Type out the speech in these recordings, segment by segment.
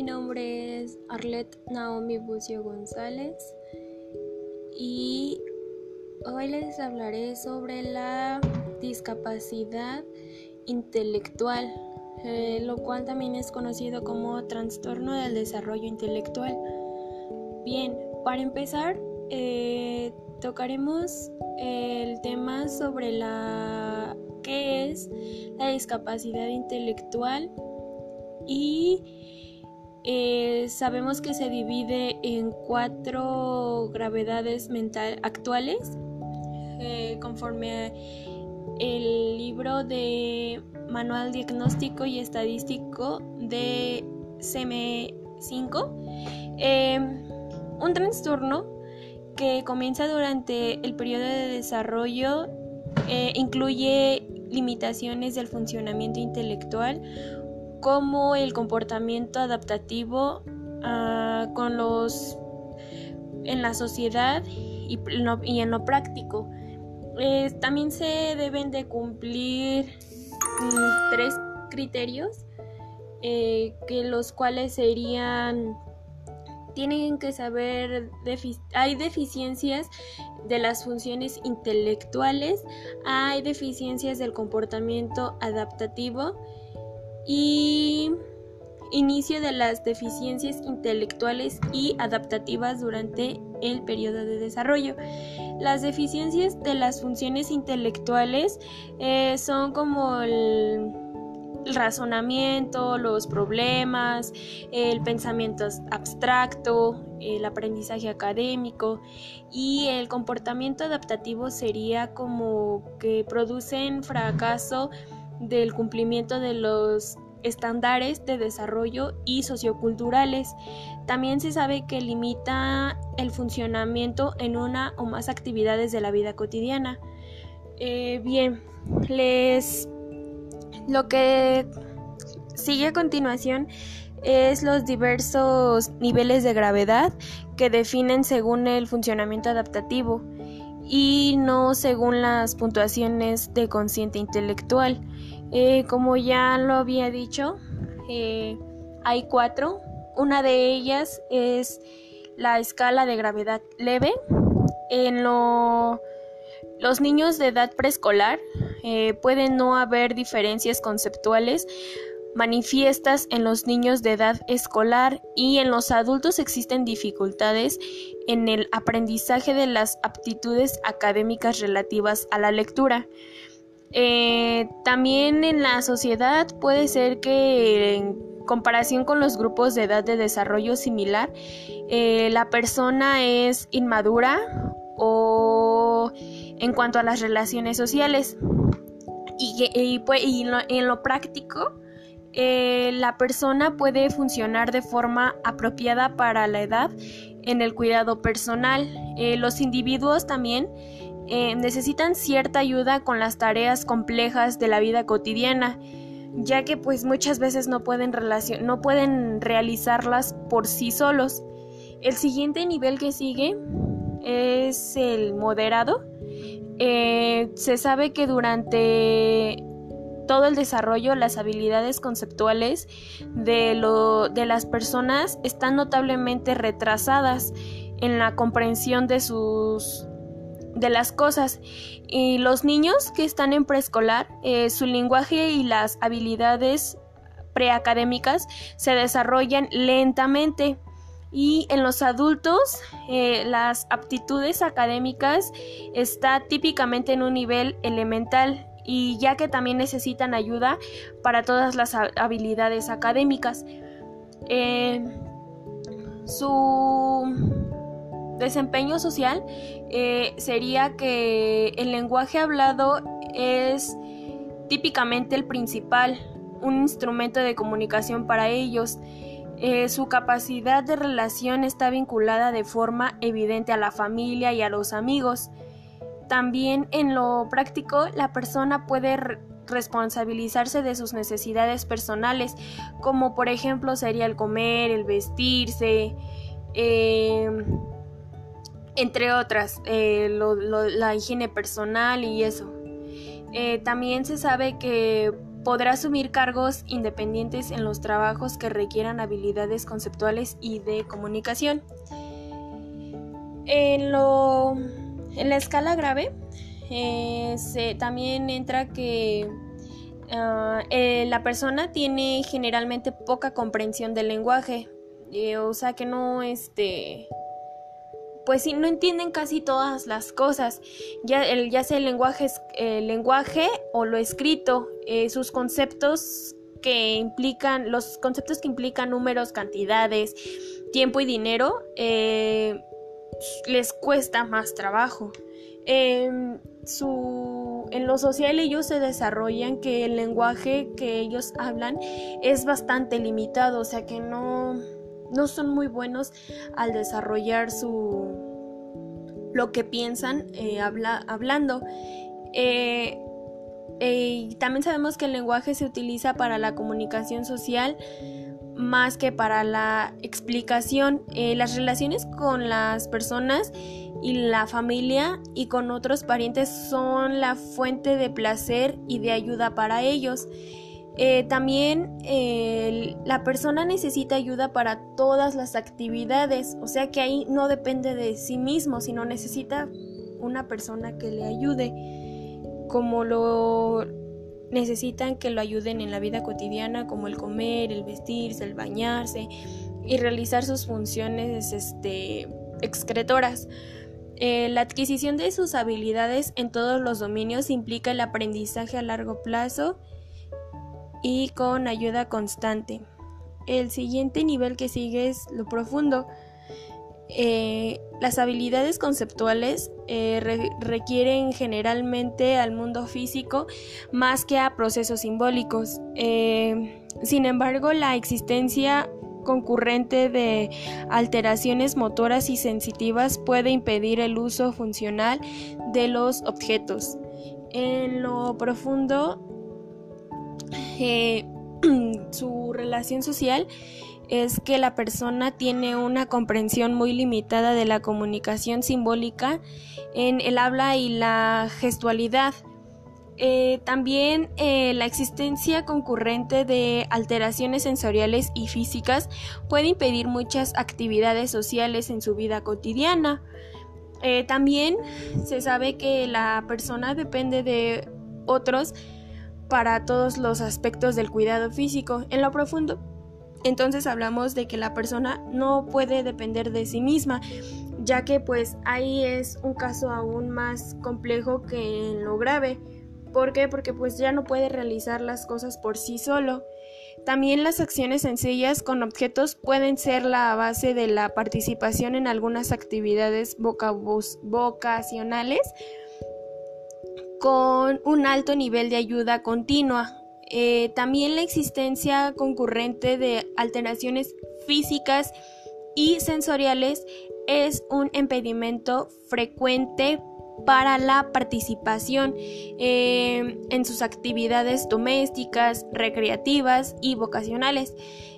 mi nombre es Arlet Naomi Bucio González y hoy les hablaré sobre la discapacidad intelectual, eh, lo cual también es conocido como trastorno del desarrollo intelectual. Bien, para empezar, eh, tocaremos el tema sobre la qué es la discapacidad intelectual y eh, sabemos que se divide en cuatro gravedades mental actuales eh, conforme el libro de Manual Diagnóstico y Estadístico de CM5 em, un trastorno que comienza durante el periodo de desarrollo eh, incluye limitaciones del funcionamiento intelectual como el comportamiento adaptativo ah, con los en la sociedad y, en lo práctico. también se deben de cumplir mm, tres criterios eh, que los cuales serían tienen que saber hay deficiencias de las funciones intelectuales, hay deficiencias del comportamiento adaptativo y inicio de las deficiencias intelectuales y adaptativas durante el periodo de desarrollo. Las deficiencias de las funciones intelectuales eh, son como el razonamiento, los problemas, el pensamiento abstracto, el aprendizaje académico y el comportamiento adaptativo sería como que producen fracaso del cumplimiento de los estándares de desarrollo y socioculturales. También se sabe que limita el funcionamiento en una o más actividades de la vida cotidiana. Eh, bien, les lo que sigue a continuación es los diversos niveles de gravedad que definen según el funcionamiento adaptativo y no según las puntuaciones de consciente intelectual. Eh, como ya lo había dicho, eh, hay cuatro. Una de ellas es la escala de gravedad leve. En los niños de edad preescolar eh, pueden no haber diferencias conceptuales manifiestas en los niños de edad escolar y en los adultos existen dificultades en el aprendizaje de las aptitudes académicas relativas a la lectura. Eh, también en la sociedad puede ser que en comparación con los grupos de edad de desarrollo similar, eh, la persona es inmadura o en cuanto a las relaciones sociales. Y, pues, en lo práctico, eh, la persona puede funcionar de forma apropiada para la edad en el cuidado personal. Eh, los individuos también eh, necesitan cierta ayuda con las tareas complejas de la vida cotidiana, ya que pues muchas veces no pueden, no pueden realizarlas por sí solos. El siguiente nivel que sigue es el moderado. se sabe que durante todo el desarrollo, las habilidades conceptuales de, lo, de las personas están notablemente retrasadas en la comprensión de sus de las cosas. Y los niños que están en preescolar eh, su lenguaje y las habilidades preacadémicas se desarrollan lentamente. Y en los adultos eh, las aptitudes académicas está típicamente en un nivel elemental y ya que también necesitan ayuda para todas las habilidades académicas. Eh, su desempeño social eh, sería que el lenguaje hablado es típicamente el principal, un instrumento de comunicación para ellos. Eh, su capacidad de relación está vinculada de forma evidente a la familia y a los amigos. También en lo práctico, la persona puede responsabilizarse de sus necesidades personales, como por ejemplo sería el comer, el vestirse, em, entre otras, eh, la higiene personal y eso. Eh, también se sabe que podrá asumir cargos independientes en los trabajos que requieran habilidades conceptuales y de comunicación. En, lo, en la escala grave eh, también entra que ah, eh, la persona tiene generalmente poca comprensión del lenguaje, eh, o sea que no este pues sí, no entienden casi todas las cosas, ya, el, ya sea el lenguaje, el lenguaje o lo escrito, sus conceptos que implican, los conceptos que implican números, cantidades, tiempo y dinero, les cuesta más trabajo. En, su, en lo social ellos se desarrollan que el lenguaje que ellos hablan es bastante limitado, o sea que no, no son muy buenos al desarrollar su lo que piensan eh, hablando. Eh, eh, también sabemos que el lenguaje se utiliza para la comunicación social más que para la explicación. las relaciones con las personas y la familia y con otros parientes son la fuente de placer y de ayuda para ellos. Eh, también la persona necesita ayuda para todas las actividades, o sea que ahí no depende de sí mismo, sino necesita una persona que le ayude, como lo necesitan que lo ayuden en la vida cotidiana, como el comer, el vestirse, el bañarse y realizar sus funciones este, excretoras. Eh, la adquisición de sus habilidades en todos los dominios implica el aprendizaje a largo plazo y con ayuda constante. El siguiente nivel que sigue es lo profundo. Eh, las habilidades conceptuales eh, requieren generalmente al mundo físico más que a procesos simbólicos. sin embargo, la existencia concurrente de alteraciones motoras y sensitivas puede impedir el uso funcional de los objetos. En lo profundo, eh, su relación social es que la persona tiene una comprensión muy limitada de la comunicación simbólica en el habla y la gestualidad. Eh, también eh, la existencia concurrente de alteraciones sensoriales y físicas puede impedir muchas actividades sociales en su vida cotidiana. Eh, también se sabe que la persona depende de otros para todos los aspectos del cuidado físico. En lo profundo, entonces hablamos de que la persona no puede depender de sí misma, ya que pues ahí es un caso aún más complejo que en lo grave ¿Por qué? Porque pues ya no puede realizar las cosas por sí solo. También las acciones sencillas con objetos pueden ser la base de la participación en algunas actividades vocacionales con un alto nivel de ayuda continua. Eh, también la existencia concurrente de alteraciones físicas y sensoriales es un impedimento frecuente para la participación eh, en sus actividades domésticas, recreativas y vocacionales.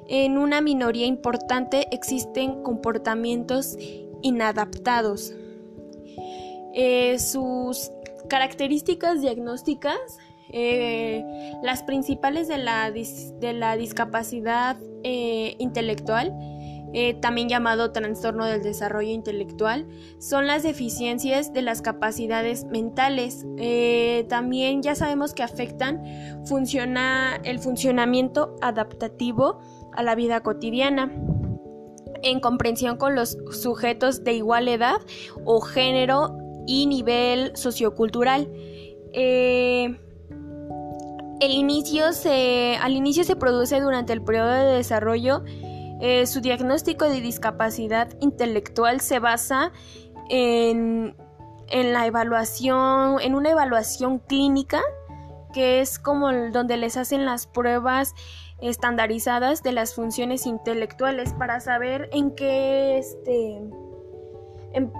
En una minoría importante existen comportamientos inadaptados. Eh, sus características diagnósticas, eh, las principales de la, de la discapacidad intelectual, eh, también llamado trastorno del desarrollo intelectual, son las deficiencias de las capacidades mentales. Eh, también ya sabemos que afectan funciona, el funcionamiento adaptativo a la vida cotidiana en comprensión con los sujetos de igual edad o género y nivel sociocultural. Eh, el inicio se, al inicio se produce durante el periodo de desarrollo eh, su diagnóstico de discapacidad intelectual se basa en, la evaluación, en una evaluación clínica, que es como donde les hacen las pruebas estandarizadas de las funciones intelectuales para saber en qué, este,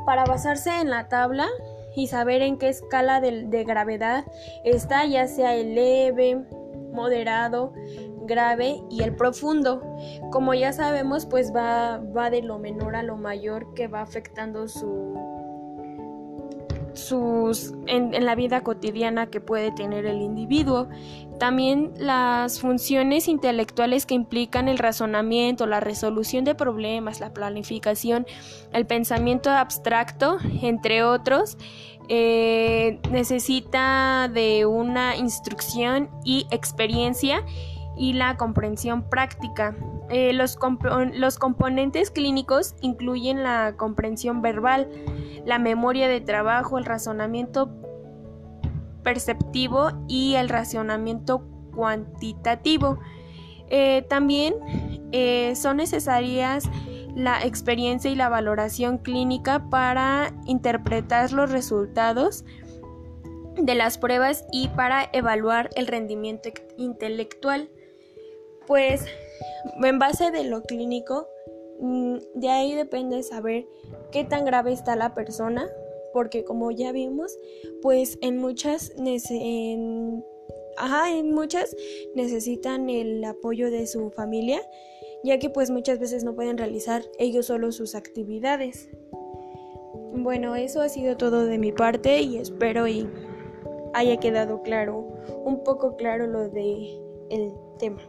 para basarse en la tabla y saber en qué escala de, gravedad está, ya sea el leve, moderado, grave y el profundo. Como ya sabemos, pues va, va de lo menor a lo mayor que va afectando su, sus en, la vida cotidiana que puede tener el individuo. También las funciones intelectuales que implican el razonamiento, la resolución de problemas, la planificación, el pensamiento abstracto, entre otros, eh, necesita de una instrucción y experiencia y la comprensión práctica. Eh, los, los, componentes clínicos incluyen la comprensión verbal, la memoria de trabajo, el razonamiento perceptivo y el razonamiento cuantitativo. Eh, también eh, son necesarias la experiencia y la valoración clínica para interpretar los resultados de las pruebas y para evaluar el rendimiento intelectual. Pues en base de lo clínico, mm, de ahí depende saber qué tan grave está la persona, porque como ya vimos, pues en muchas, en, en muchas necesitan el apoyo de su familia, ya que pues muchas veces no pueden realizar ellos solo sus actividades. Bueno, eso ha sido todo de mi parte y espero y haya quedado claro, un poco claro lo de el tema.